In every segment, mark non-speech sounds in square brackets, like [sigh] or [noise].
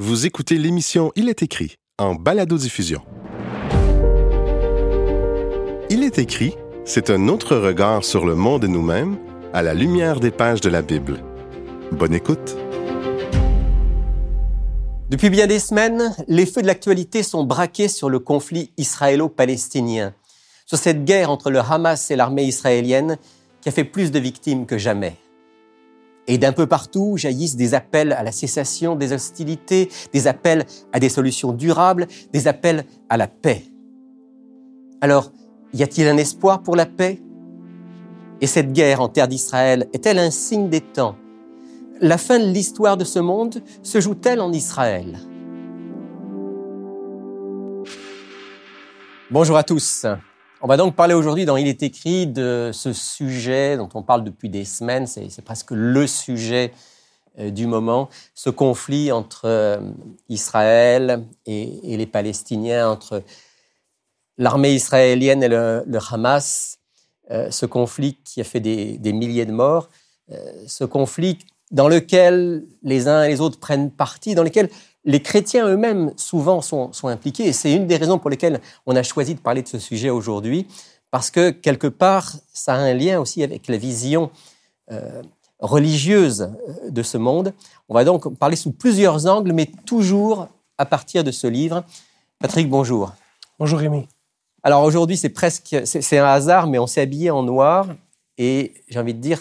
Vous écoutez l'émission Il est écrit en balado-diffusion. Il est écrit, c'est un autre regard sur le monde et nous-mêmes à la lumière des pages de la Bible. Bonne écoute. Depuis bien des semaines, les feux de l'actualité sont braqués sur le conflit israélo-palestinien, sur cette guerre entre le Hamas et l'armée israélienne qui a fait plus de victimes que jamais. Et d'un peu partout jaillissent des appels à la cessation des hostilités, des appels à des solutions durables, des appels à la paix. Alors, y a-t-il un espoir pour la paix? Et cette guerre en terre d'Israël est-elle un signe des temps? La fin de l'histoire de ce monde se joue-t-elle en Israël? Bonjour à tous. On va donc parler aujourd'hui dans Il est écrit de ce sujet dont on parle depuis des semaines, c'est presque le sujet euh, du moment, ce conflit entre euh, Israël et, les Palestiniens, entre l'armée israélienne et le, Hamas, euh, ce conflit qui a fait des, des milliers de morts, ce conflit dans lequel les uns et les autres prennent parti, dans lequel les chrétiens eux-mêmes souvent sont, impliqués, et c'est une des raisons pour lesquelles on a choisi de parler de ce sujet aujourd'hui, parce que quelque part, ça a un lien aussi avec la vision euh, religieuse euh, de ce monde. On va donc parler sous plusieurs angles, mais toujours à partir de ce livre. Patrick, bonjour. Bonjour Rémi. Alors aujourd'hui, c'est presque, c'est un hasard, mais on s'est habillé en noir, et j'ai envie de dire,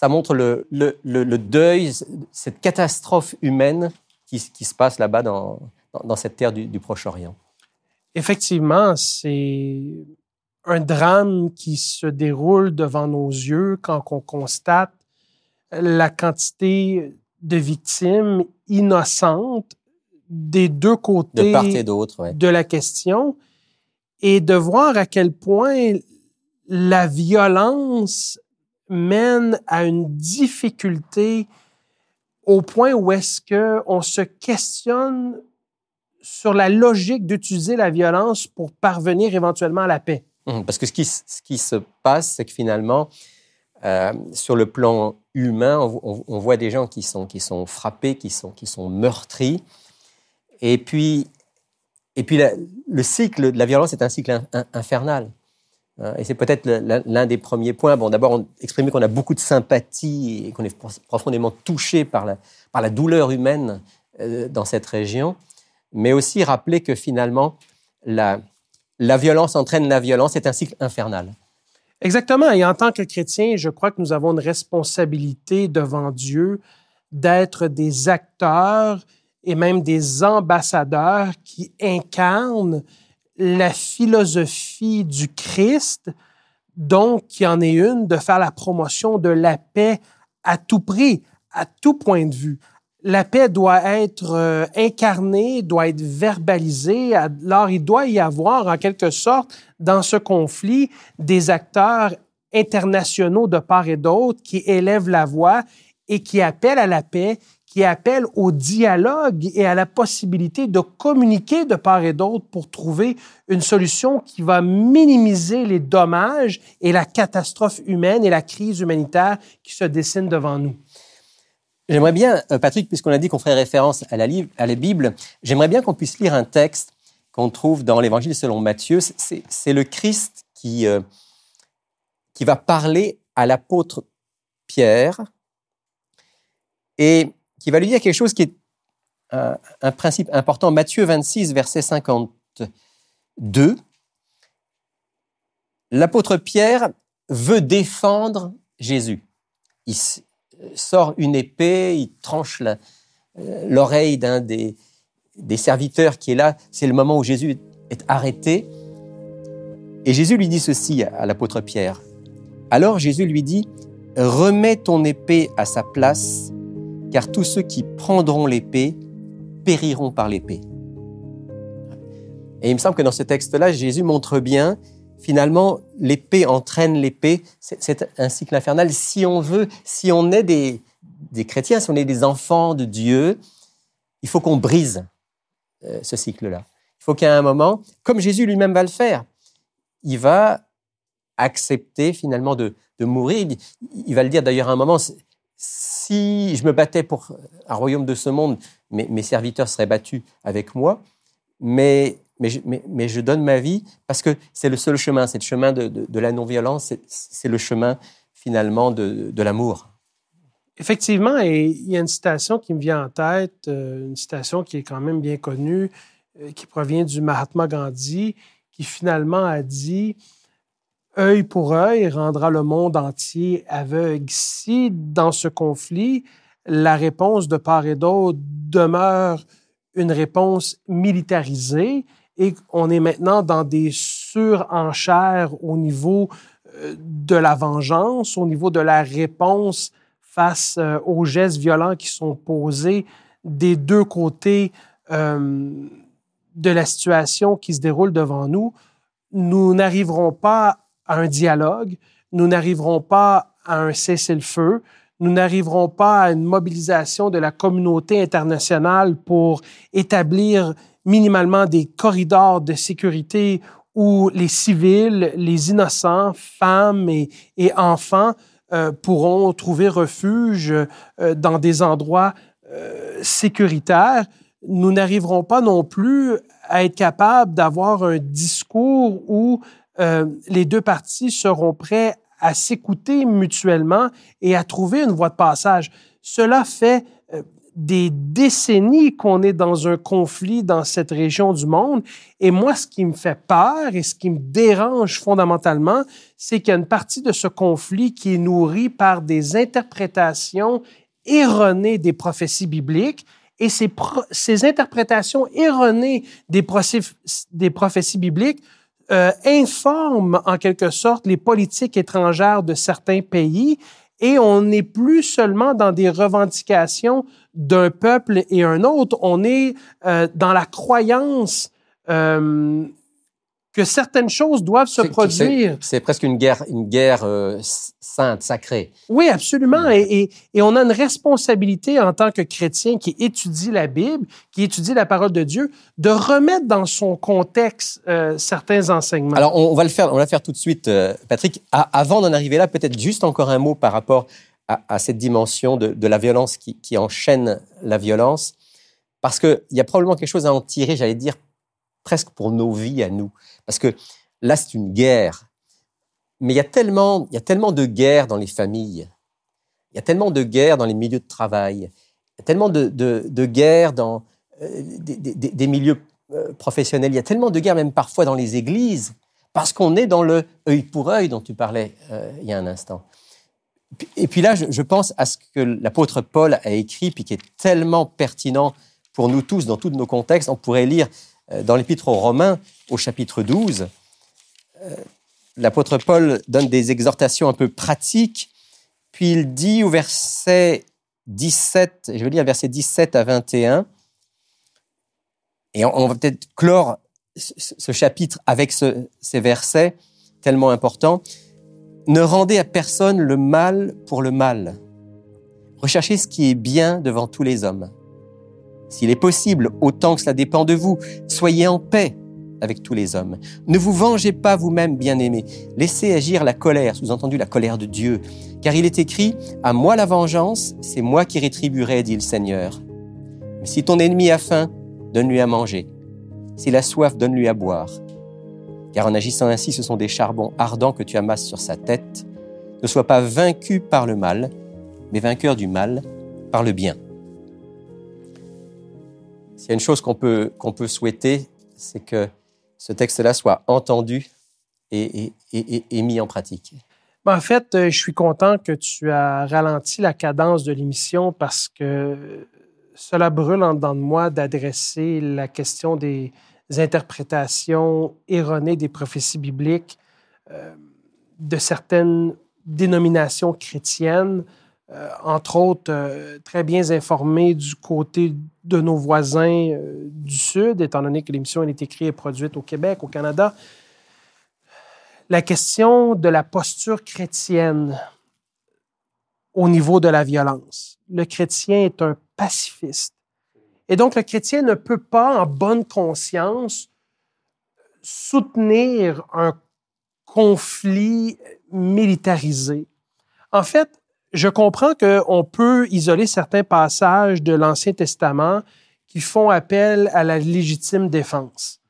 ça montre le, deuil, cette catastrophe humaine qui, se passe là-bas dans, cette terre du, Proche-Orient. Effectivement, c'est un drame qui se déroule devant nos yeux quand on constate la quantité de victimes innocentes des deux côtés de, et la question et de voir à quel point la violence mène à une difficulté au point où est-ce qu'on se questionne sur la logique d'utiliser la violence pour parvenir éventuellement à la paix. Hum, parce que ce qui, ce qui se passe, c'est que finalement, euh, sur le plan humain, on, voit des gens qui sont, qui sont frappés, qui sont, qui sont meurtris. Et puis, et puis le cycle de la violence est un cycle infernal. Hein, et c'est peut-être l'un des premiers points. Bon, d'abord, exprimer qu'on a beaucoup de sympathie et qu'on est profondément touché par la, par la douleur humaine euh, dans cette région, mais aussi rappeler que finalement, la, la violence entraîne la violence, c'est un cycle infernal. Exactement. Et en tant que chrétien, je crois que nous avons une responsabilité devant Dieu d'être des acteurs et même des ambassadeurs qui incarnent la philosophie du Christ, donc qui en est une, de faire la promotion de la paix à tout prix, à tout point de vue. La paix doit être euh, incarnée, doit être verbalisée. Alors, il doit y avoir, en quelque sorte, dans ce conflit, des acteurs internationaux de part et d'autre qui élèvent la voix et qui appellent à la paix, qui appelle au dialogue et à la possibilité de communiquer de part et d'autre pour trouver une solution qui va minimiser les dommages et la catastrophe humaine et la crise humanitaire qui se dessine devant nous. J'aimerais bien, euh, Patrick, puisqu'on a dit qu'on ferait référence à la, Bible, j'aimerais bien qu'on puisse lire un texte qu'on trouve dans l'Évangile selon Matthieu. C'est le Christ qui, euh, qui va parler à l'apôtre Pierre. Et qui va lui dire quelque chose qui est un, principe important. Matthieu 26, verset 52. L'apôtre Pierre veut défendre Jésus. Il sort une épée, il tranche l'oreille d'un des, des serviteurs qui est là. C'est le moment où Jésus est arrêté. Et Jésus lui dit ceci à l'apôtre Pierre. Alors Jésus lui dit, remets ton épée à sa place car tous ceux qui prendront l'épée périront par l'épée. Et il me semble que dans ce texte-là, Jésus montre bien, finalement, l'épée entraîne l'épée. C'est un cycle infernal. Si on veut, si on est des, chrétiens, si on est des enfants de Dieu, il faut qu'on brise euh, ce cycle-là. Il faut qu'à un moment, comme Jésus lui-même va le faire, il va accepter finalement de, mourir. Il, il va le dire d'ailleurs à un moment, si je me battais pour un royaume de ce monde, mes, serviteurs seraient battus avec moi, mais, je, donne ma vie parce que c'est le seul chemin, c'est le chemin de, la non-violence, c'est le chemin finalement de, de l'amour. Effectivement, et il y a une citation qui me vient en tête, euh, une citation qui est quand même bien connue, euh, qui provient du Mahatma Gandhi, qui finalement a dit œil pour œil rendra le monde entier aveugle. Si dans ce conflit, la réponse de part et d'autre demeure une réponse militarisée et on est maintenant dans des surenchères au niveau euh, de la vengeance, au niveau de la réponse face euh, aux gestes violents qui sont posés des deux côtés euh, de la situation qui se déroule devant nous, nous n'arriverons pas un dialogue, nous n'arriverons pas à un cessez-le-feu, nous n'arriverons pas à une mobilisation de la communauté internationale pour établir minimalement des corridors de sécurité où les civils, les innocents, femmes et, enfants euh, pourront trouver refuge euh, dans des endroits euh, sécuritaires. Nous n'arriverons pas non plus à être capables d'avoir un discours où euh, les deux parties seront prêts à s'écouter mutuellement et à trouver une voie de passage. Cela fait euh, des décennies qu'on est dans un conflit dans cette région du monde. Et moi, ce qui me fait peur et ce qui me dérange fondamentalement, c'est qu'il y a une partie de ce conflit qui est nourrie par des interprétations erronées des prophéties bibliques. Et ces, interprétations erronées des prophéties bibliques euh, informe en quelque sorte les politiques étrangères de certains pays et on n'est plus seulement dans des revendications d'un peuple et un autre, on est euh, dans la croyance euh, que certaines choses doivent se produire. C'est presque une guerre, une guerre euh, sainte, sacrée. Oui, absolument. Et, et, on a une responsabilité en tant que chrétien qui étudie la Bible, qui étudie la parole de Dieu, de remettre dans son contexte euh, certains enseignements. Alors, on, va le faire, on va le faire tout de suite, euh, Patrick. avant d'en arriver là, peut-être juste encore un mot par rapport à, à cette dimension de, de la violence qui, qui, enchaîne la violence, parce qu'il y a probablement quelque chose à en tirer, j'allais dire, presque pour nos vies à nous. Parce que là, c'est une guerre. Mais il y, a tellement, il y a tellement de guerres dans les familles. Il y a tellement de guerres dans les milieux de travail. Il y a tellement de, de, guerres dans euh, des, milieux euh, professionnels. Il y a tellement de guerres même parfois dans les églises. Parce qu'on est dans le œil pour œil dont tu parlais euh, il y a un instant. Et puis là, je, je pense à ce que l'apôtre Paul a écrit, puis qui est tellement pertinent pour nous tous dans tous nos contextes. On pourrait lire dans l'Épître aux Romains, au chapitre 12, euh, l'apôtre Paul donne des exhortations un peu pratiques, puis il dit au verset 17, je veux lire verset 17 à 21, et on, va peut-être clore ce chapitre avec ces versets tellement importants. Ne rendez à personne le mal pour le mal. Recherchez ce qui est bien devant tous les hommes. S'il est possible, autant que cela dépend de vous, soyez en paix avec tous les hommes. Ne vous vengez pas vous-même, bien-aimés. Laissez agir la colère, sous-entendu la colère de Dieu. Car il est écrit, À moi la vengeance, c'est moi qui rétribuerai, dit le Seigneur. Si ton ennemi a faim, donne-lui à manger. S'il a soif, donne-lui à boire. Car en agissant ainsi, ce sont des charbons ardents que tu amasses sur sa tête. Ne sois pas vaincu par le mal, mais vainqueur du mal par le bien. S'il y a une chose qu'on peut, qu'on peut souhaiter, c'est que ce texte-là soit entendu et, mis en pratique. Ben, en fait, euh, je suis content que tu as ralenti la cadence de l'émission parce que cela brûle en dedans de moi d'adresser la question des interprétations erronées des prophéties bibliques euh, de certaines dénominations chrétiennes entre autres, euh, très bien informés du côté de nos voisins euh, du Sud, étant donné que l'émission est écrite et produite au Québec, au Canada. La question de la posture chrétienne au niveau de la violence. Le chrétien est un pacifiste. Et donc, le chrétien ne peut pas, en bonne conscience, soutenir un conflit militarisé. En fait, je comprends qu'on peut isoler certains passages de l'Ancien Testament qui font appel à la légitime défense.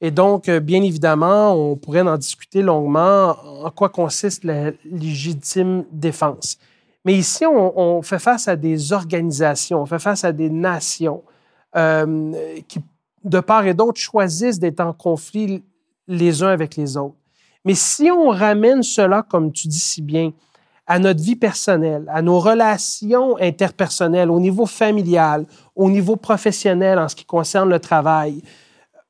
Et donc, euh, bien évidemment, on pourrait en discuter longuement en quoi consiste la légitime défense. Mais ici, on, fait face à des organisations, on fait face à des nations euh, qui, de part et d'autre, choisissent d'être en conflit les uns avec les autres. Mais si on ramène cela, comme tu dis si bien, à notre vie personnelle, à nos relations interpersonnelles, au niveau familial, au niveau professionnel en ce qui concerne le travail,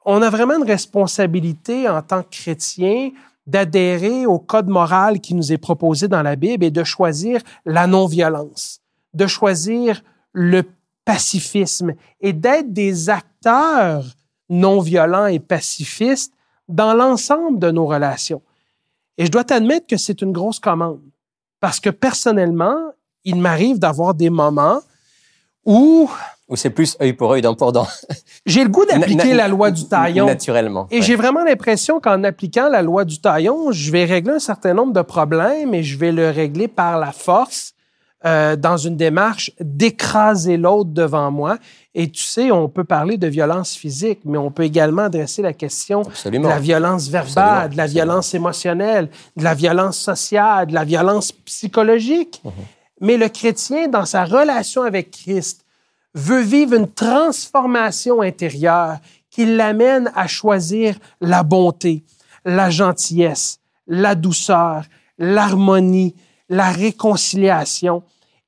on a vraiment une responsabilité en tant que chrétien d'adhérer au code moral qui nous est proposé dans la Bible et de choisir la non-violence, de choisir le pacifisme et d'être des acteurs non violents et pacifistes dans l'ensemble de nos relations. Et je dois t'admettre que c'est une grosse commande parce que personnellement, il m'arrive d'avoir des moments où ou c'est plus œil pour œil, dent pour dent. [laughs] J'ai le goût d'appliquer la loi du taillon. Naturellement. Et j'ai vraiment l'impression qu'en appliquant la loi du taillon, je vais régler un certain nombre de problèmes et je vais le régler par la force euh, dans une démarche d'écraser l'autre devant moi. Et tu sais, on peut parler de violence physique, mais on peut également adresser la question de la violence verbale, de la violence émotionnelle, de la violence sociale, de la violence psychologique. Mhm. Mais le chrétien, dans sa relation avec Christ, veut vivre une transformation intérieure qui l'amène à choisir la bonté, la gentillesse, la douceur, l'harmonie, la réconciliation.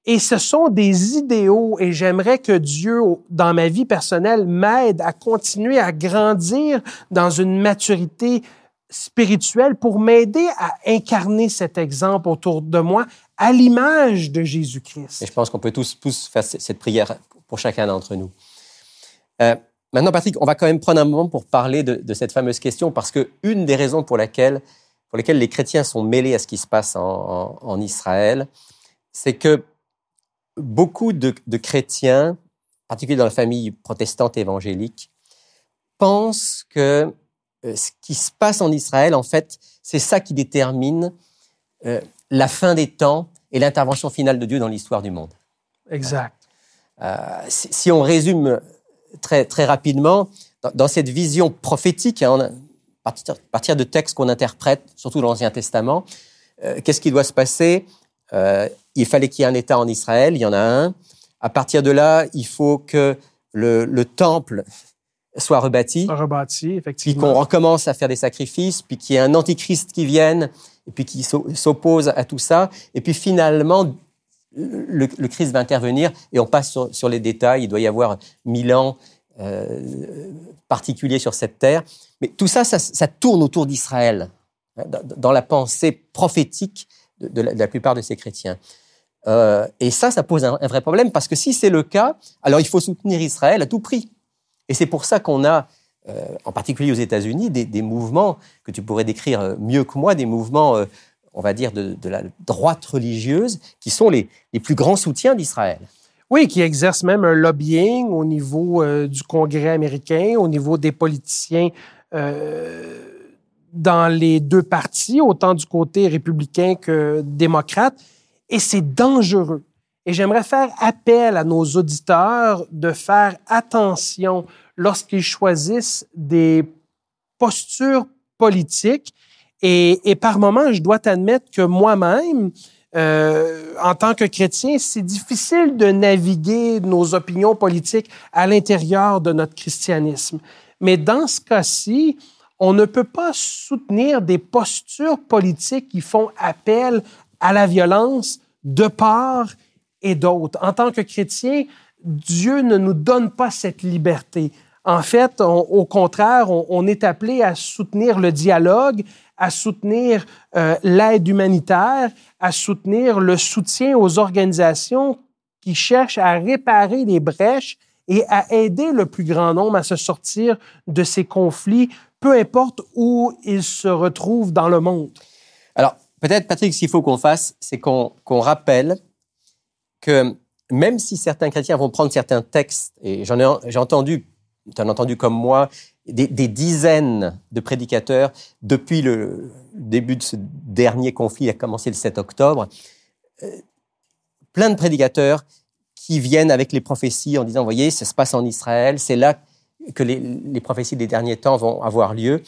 Et ce sont des idéaux et j'aimerais que Dieu, dans ma vie personnelle, m'aide à continuer à grandir dans une maturité spirituelle pour m'aider à incarner cet exemple autour de moi à l'image de Jésus-Christ. Et je pense qu'on peut tous, tous faire cette prière pour chacun d'entre nous. Euh, maintenant, Patrick, on va quand même prendre un moment pour parler de, cette fameuse question, parce que une des raisons pour, laquelle, pour lesquelles les chrétiens sont mêlés à ce qui se passe en, Israël, c'est que beaucoup de, chrétiens, particulièrement dans la famille protestante évangélique, pensent que euh, ce qui se passe en Israël, en fait, c'est ça qui détermine euh, la fin des temps et l'intervention finale de Dieu dans l'histoire du monde. Exact. Euh, si, on résume très, très rapidement, dans, cette vision prophétique, hein, partir, de textes qu'on interprète, surtout dans l'Ancien Testament, euh, qu'est-ce qui doit se passer? Euh, Il fallait qu'il y ait un État en Israël, il y en a un. À partir de là, il faut que le, temple soit rebâti. Rebâti, effectivement. Puis qu'on recommence à faire des sacrifices, puis qu'il y ait un antichrist qui vienne, et puis qui s'oppose à tout ça. Et puis finalement, le, Christ va intervenir et on passe sur, les détails. Il doit y avoir mille ans euh, particuliers sur cette terre. Mais tout ça, ça, tourne autour d'Israël, dans, la pensée prophétique de, la, plupart de ces chrétiens. Euh, et ça, ça pose un, vrai problème parce que si c'est le cas, alors il faut soutenir Israël à tout prix. Et c'est pour ça qu'on a, euh, en particulier aux États-Unis, des, mouvements que tu pourrais décrire mieux que moi, des mouvements on va dire, de, la droite religieuse, qui sont les, plus grands soutiens d'Israël. Oui, qui exercent même un lobbying au niveau euh, du Congrès américain, au niveau des politiciens euh, dans les deux partis, autant du côté républicain que démocrate. Et c'est dangereux. Et j'aimerais faire appel à nos auditeurs de faire attention lorsqu'ils choisissent des postures politiques et, par moments, je dois t'admettre que moi-même, euh, en tant que chrétien, c'est difficile de naviguer nos opinions politiques à l'intérieur de notre christianisme. Mais dans ce cas-ci, on ne peut pas soutenir des postures politiques qui font appel à la violence de part et d'autre. En tant que chrétien, Dieu ne nous donne pas cette liberté. En fait, au contraire, on, est appelé à soutenir le dialogue, à soutenir euh, l'aide humanitaire, à soutenir le soutien aux organisations qui cherchent à réparer les brèches et à aider le plus grand nombre à se sortir de ces conflits, peu importe où ils se retrouvent dans le monde. Alors, peut-être, Patrick, ce qu'il faut qu'on fasse, c'est qu'on rappelle que même si certains chrétiens vont prendre certains textes, et j'en ai, j'ai entendu, tu as entendu comme moi, des, dizaines de prédicateurs depuis le début de ce dernier conflit qui a commencé le 7 octobre. Euh, plein de prédicateurs qui viennent avec les prophéties en disant, vous voyez, ça se passe en Israël, c'est là que les, les, prophéties des derniers temps vont avoir lieu.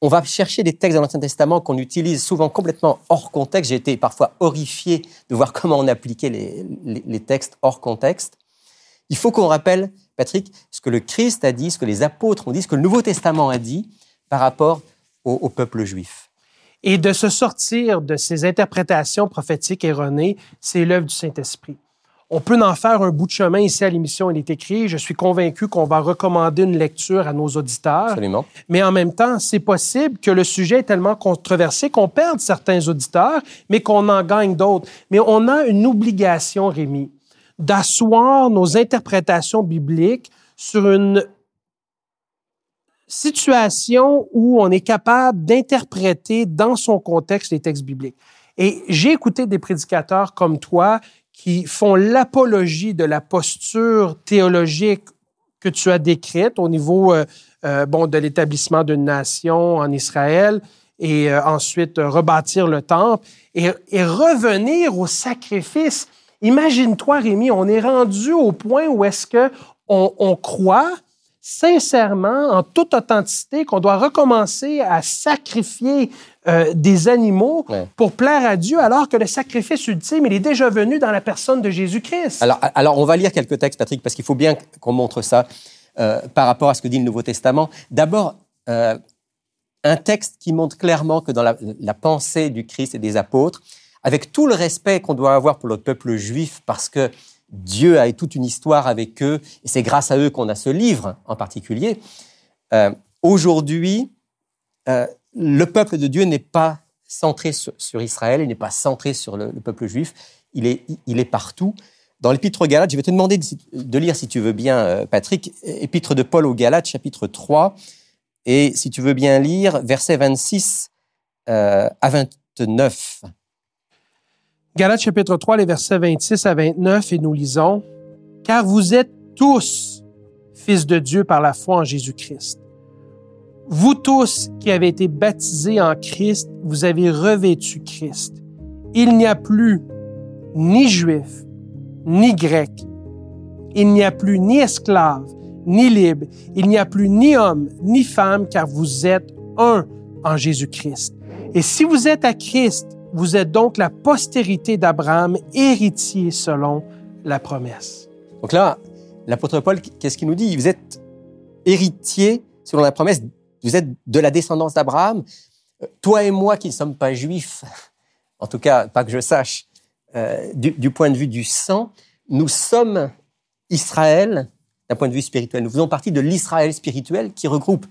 On va chercher des textes dans l'Ancien Testament qu'on utilise souvent complètement hors contexte. J'ai été parfois horrifié de voir [laughs] comment on appliquait les, les textes hors contexte. Il faut qu'on rappelle, Patrick, ce que le Christ a dit, ce que les apôtres ont dit, ce que le Nouveau Testament a dit par rapport au, au peuple juif. Et de se sortir de ces interprétations prophétiques erronées, c'est l'œuvre du Saint-Esprit. On peut en faire un bout de chemin ici à l'émission Il est écrit. Je suis convaincu qu'on va recommander une lecture à nos auditeurs. Absolument. Mais en même temps, c'est possible que le sujet est tellement controversé qu'on perde certains auditeurs, mais qu'on en gagne d'autres. Mais on a une obligation, Rémi, d'asseoir nos interprétations bibliques sur une situation où on est capable d'interpréter dans son contexte les textes bibliques. Et j'ai écouté des prédicateurs comme toi qui font l'apologie de la posture théologique que tu as décrite au niveau euh, euh, bon, de l'établissement d'une nation en Israël et euh, ensuite rebâtir le temple et, et revenir au sacrifice. Imagine-toi, Rémi, on est rendu au point où est-ce que on, on croit sincèrement, en toute authenticité, qu'on doit recommencer à sacrifier euh, des animaux Ouais. pour plaire à Dieu, alors que le sacrifice ultime, il est déjà venu dans la personne de Jésus-Christ. Alors, alors, on va lire quelques textes, Patrick, parce qu'il faut bien qu'on montre ça euh, par rapport à ce que dit le Nouveau Testament. D'abord, euh, un texte qui montre clairement que dans la, la, pensée du Christ et des apôtres, avec tout le respect qu'on doit avoir pour le peuple juif, parce que Dieu a toute une histoire avec eux, et c'est grâce à eux qu'on a ce livre en particulier. Euh, Aujourd'hui, euh, le peuple de Dieu n'est pas centré sur, Israël, il n'est pas centré sur le, le peuple juif, il est, il est partout. Dans l'Épître aux Galates, je vais te demander de, lire, si tu veux bien, euh, Patrick, Épître de Paul aux Galates, chapitre 3, et si tu veux bien lire, versets 26 euh, à 29. Galates chapitre 3, les versets 26 à 29, et nous lisons, Car vous êtes tous fils de Dieu par la foi en Jésus-Christ. Vous tous qui avez été baptisés en Christ, vous avez revêtu Christ. Il n'y a plus ni juif, ni grec. Il n'y a plus ni esclave, ni libre. Il n'y a plus ni homme, ni femme, car vous êtes un en Jésus-Christ. Et si vous êtes à Christ, vous êtes donc la postérité d'Abraham, héritier selon la promesse. Donc là, l'apôtre Paul, qu'est-ce qu'il nous dit? Vous êtes héritier selon la promesse, vous êtes de la descendance d'Abraham. Toi et moi qui ne sommes pas juifs, [laughs] en tout cas pas que je sache, euh, du, du, point de vue du sang, nous sommes Israël d'un point de vue spirituel. Nous faisons partie de l'Israël spirituel qui regroupe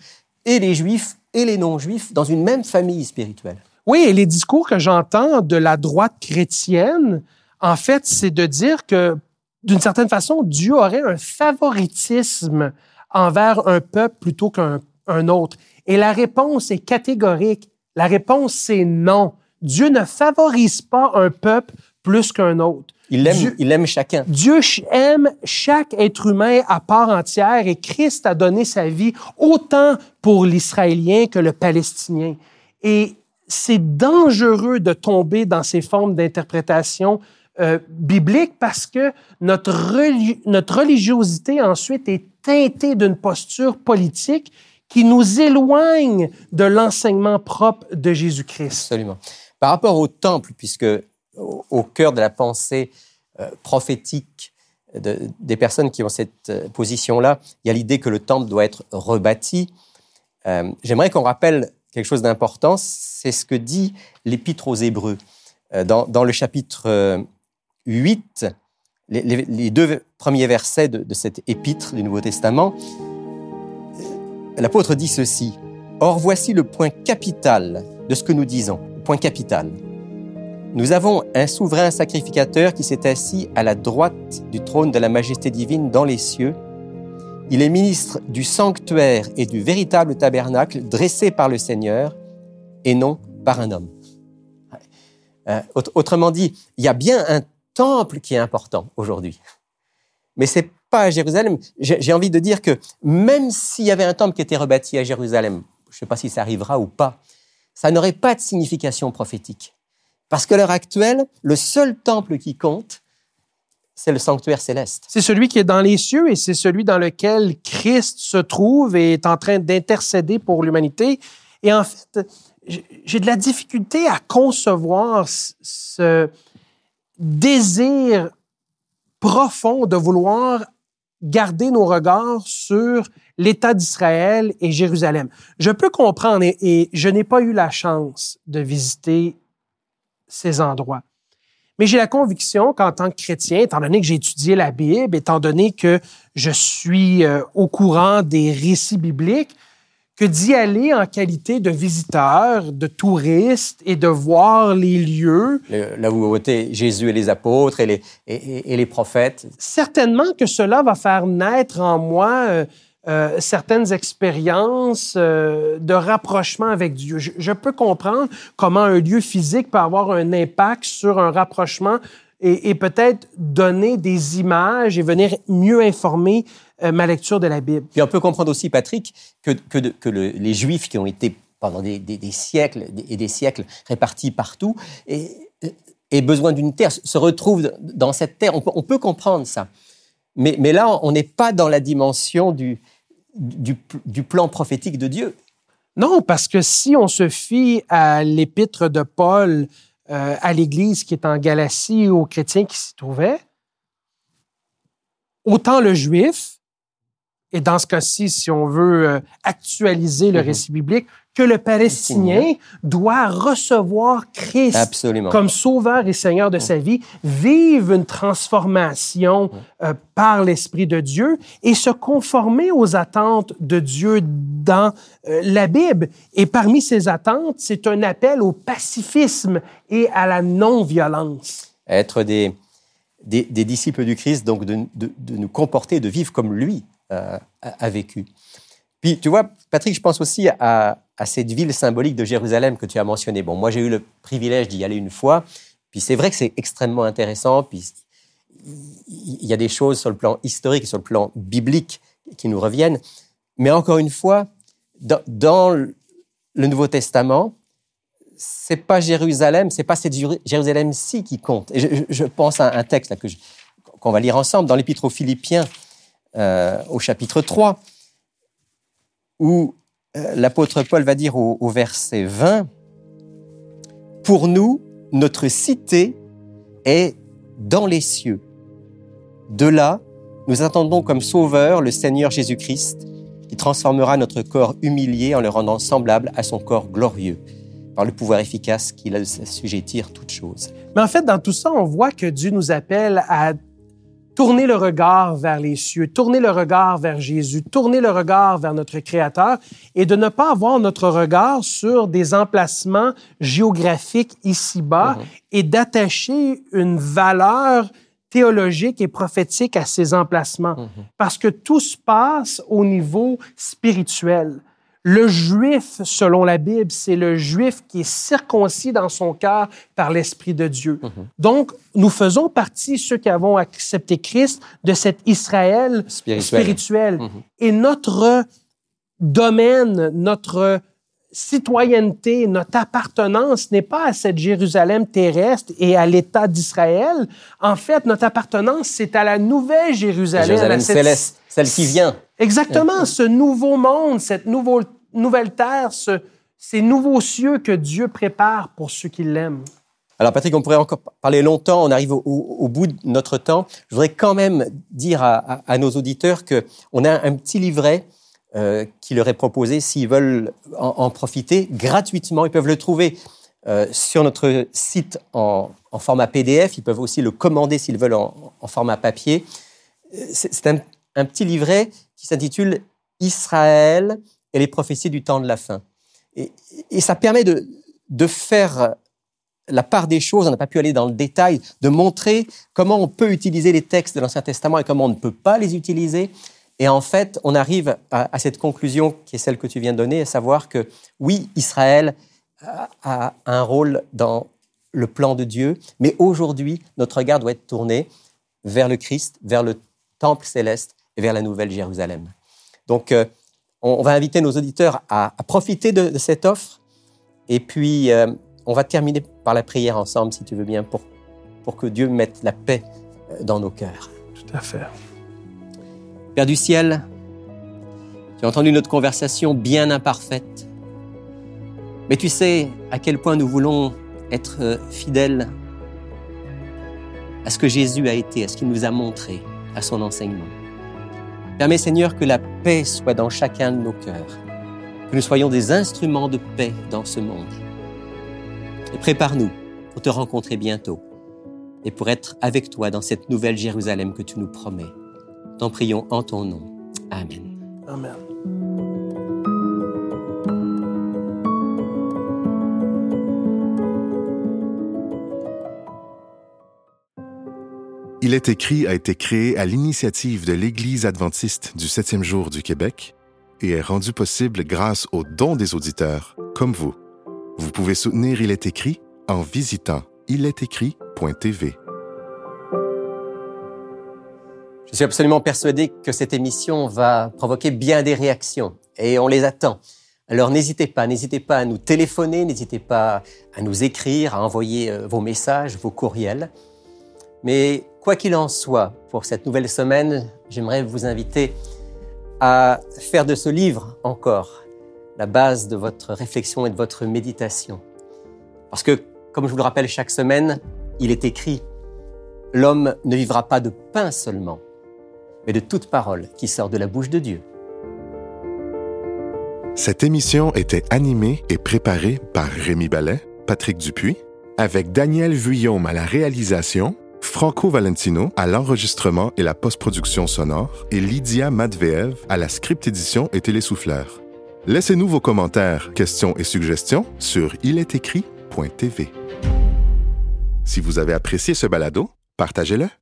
et les juifs et les non-juifs dans une même famille spirituelle. Oui, et les discours que j'entends de la droite chrétienne, en fait, c'est de dire que, d'une certaine façon, Dieu aurait un favoritisme envers un peuple plutôt qu'un un autre. Et la réponse est catégorique. La réponse, c'est non. Dieu ne favorise pas un peuple plus qu'un autre. Il aime, Dieu, il aime chacun. Dieu aime chaque être humain à part entière et Christ a donné sa vie autant pour l'Israélien que le Palestinien. Et c'est dangereux de tomber dans ces formes d'interprétation euh, biblique parce que notre, notre religiosité ensuite est teintée d'une posture politique qui nous éloigne de l'enseignement propre de Jésus-Christ. Absolument. Par rapport au temple, puisque au, cœur de la pensée euh, prophétique de, des personnes qui ont cette euh, position-là, il y a l'idée que le temple doit être rebâti. J'aimerais qu'on rappelle quelque chose d'important, c'est ce que dit l'Épître aux Hébreux. Euh, dans, le chapitre 8, les, les, deux premiers versets de, de cet épître du Nouveau Testament, l'apôtre dit ceci. Or, voici le point capital de ce que nous disons. Point capital. Nous avons un souverain sacrificateur qui s'est assis à la droite du trône de la majesté divine dans les cieux. Il est ministre du sanctuaire et du véritable tabernacle dressé par le Seigneur et non par un homme. Euh, autrement dit, il y a bien un temple qui est important aujourd'hui. Mais c'est pas à Jérusalem. J'ai envie de dire que même s'il y avait un temple qui était rebâti à Jérusalem, je ne sais pas si ça arrivera ou pas, ça n'aurait pas de signification prophétique. Parce qu'à l'heure actuelle, le seul temple qui compte, c'est le sanctuaire céleste. C'est celui qui est dans les cieux et c'est celui dans lequel Christ se trouve et est en train d'intercéder pour l'humanité. Et en fait, j'ai de la difficulté à concevoir ce désir profond de vouloir garder nos regards sur l'État d'Israël et Jérusalem. Je peux comprendre et, je n'ai pas eu la chance de visiter ces endroits. Mais j'ai la conviction qu'en tant que chrétien, étant donné que j'ai étudié la Bible, étant donné que je suis euh, au courant des récits bibliques, que d'y aller en qualité de visiteur, de touriste et de voir les lieux. Là où étaient Jésus et les apôtres et les, et, les prophètes. Certainement que cela va faire naître en moi euh, euh, certaines expériences euh, de rapprochement avec Dieu. Je, peux comprendre comment un lieu physique peut avoir un impact sur un rapprochement et, peut-être donner des images et venir mieux informer euh, ma lecture de la Bible. Puis on peut comprendre aussi, Patrick, que, que, les Juifs qui ont été pendant des, siècles et des siècles répartis partout aient besoin d'une terre, se retrouvent dans cette terre. On peut, comprendre ça. Mais, là, on n'est pas dans la dimension du, plan prophétique de Dieu. Non, parce que si on se fie à l'épître de Paul euh, à l'Église qui est en Galatie, aux chrétiens qui s'y trouvaient, autant le juif, et dans ce cas-ci, si on veut euh, actualiser le mhm. récit biblique, que le Palestinien doit recevoir Christ comme sauveur et Seigneur de sa vie, vivre une transformation euh, par l'Esprit de Dieu et se conformer aux attentes de Dieu dans euh, la Bible. Et parmi ces attentes, c'est un appel au pacifisme et à la non-violence. Être des, des, disciples du Christ, donc de, de, de nous comporter, de vivre comme lui euh, a, vécu. Puis, tu vois, Patrick, je pense aussi à, cette ville symbolique de Jérusalem que tu as mentionnée. Bon, moi, j'ai eu le privilège d'y aller une fois. Puis, c'est vrai que c'est extrêmement intéressant. Puis, il y a des choses sur le plan historique et sur le plan biblique qui nous reviennent. Mais encore une fois, dans, le Nouveau Testament, c'est pas Jérusalem, c'est pas cette Jérusalem-ci qui compte. Et je, pense à un texte qu'on va lire ensemble dans l'Épître aux Philippiens, euh, au chapitre 3, où euh, l'apôtre Paul va dire au, verset 20, Pour nous, notre cité est dans les cieux. De là, nous attendons comme sauveur le Seigneur Jésus-Christ, qui transformera notre corps humilié en le rendant semblable à son corps glorieux, par le pouvoir efficace qu'il a de s'assujettir toutes choses. Mais en fait, dans tout ça, on voit que Dieu nous appelle à tourner le regard vers les cieux, tourner le regard vers Jésus, tourner le regard vers notre Créateur et de ne pas avoir notre regard sur des emplacements géographiques ici-bas mhm. et d'attacher une valeur théologique et prophétique à ces emplacements. Mhm. Parce que tout se passe au niveau spirituel. Le juif, selon la Bible, c'est le juif qui est circoncis dans son cœur par l'Esprit de Dieu. Mhm. Donc, nous faisons partie, ceux qui avons accepté Christ, de cet Israël spirituel. Mhm. Et notre domaine, notre citoyenneté, notre appartenance n'est pas à cette Jérusalem terrestre et à l'État d'Israël. En fait, notre appartenance, c'est à la nouvelle Jérusalem. Jérusalem céleste, celle qui vient. Exactement, ce nouveau monde, cette nouvelle nouvelle terre, ces nouveaux cieux que Dieu prépare pour ceux qui l'aiment. Alors Patrick, on pourrait encore parler longtemps, on arrive au, bout de notre temps. Je voudrais quand même dire à, nos auditeurs qu'on a un petit livret euh, qui leur est proposé s'ils veulent en, profiter gratuitement. Ils peuvent le trouver euh, sur notre site en, format PDF. Ils peuvent aussi le commander s'ils veulent en, format papier. Euh, c'est un, petit livret qui s'intitule Israël, et les prophéties du temps de la fin. Et, ça permet de faire la part des choses, on n'a pas pu aller dans le détail, de montrer comment on peut utiliser les textes de l'Ancien Testament et comment on ne peut pas les utiliser. Et en fait, on arrive à, cette conclusion qui est celle que tu viens de donner, à savoir que oui, Israël a un rôle dans le plan de Dieu, mais aujourd'hui, notre regard doit être tourné vers le Christ, vers le temple céleste et vers la nouvelle Jérusalem. Donc, euh, on, va inviter nos auditeurs à, profiter de, cette offre. Et puis, euh, on va terminer par la prière ensemble, si tu veux bien, pour, pour que Dieu mette la paix dans nos cœurs. Tout à fait. Père du ciel, tu as entendu notre conversation bien imparfaite, mais tu sais à quel point nous voulons être fidèles à ce que Jésus a été, à ce qu'il nous a montré, à son enseignement. Permets Seigneur que la paix soit dans chacun de nos cœurs, que nous soyons des instruments de paix dans ce monde. Et prépare-nous pour te rencontrer bientôt et pour être avec toi dans cette nouvelle Jérusalem que tu nous promets. T'en prions en ton nom. Amen. Amen. Il est écrit a été créé à l'initiative de l'Église adventiste du septième jour du Québec et est rendu possible grâce aux dons des auditeurs, comme vous. Vous pouvez soutenir Il est écrit en visitant ilestécrit.tv. Je suis absolument persuadé que cette émission va provoquer bien des réactions et on les attend. Alors n'hésitez pas, n'hésitez pas à nous téléphoner, n'hésitez pas à nous écrire, à envoyer euh, vos messages, vos courriels. Mais quoi qu'il en soit, pour cette nouvelle semaine, j'aimerais vous inviter à faire de ce livre encore la base de votre réflexion et de votre méditation. Parce que, comme je vous le rappelle chaque semaine, il est écrit, L'homme ne vivra pas de pain seulement, mais de toute parole qui sort de la bouche de Dieu. Cette émission était animée et préparée par Rémi Ballet, Patrick Dupuis, avec Daniel Vuillaume à la réalisation Franco Valentino à l'enregistrement et la post-production sonore et Lydia Matveev à la script édition et télésouffleur. Laissez-nous vos commentaires, questions et suggestions sur ilestécrit.tv. Si vous avez apprécié ce balado, partagez-le.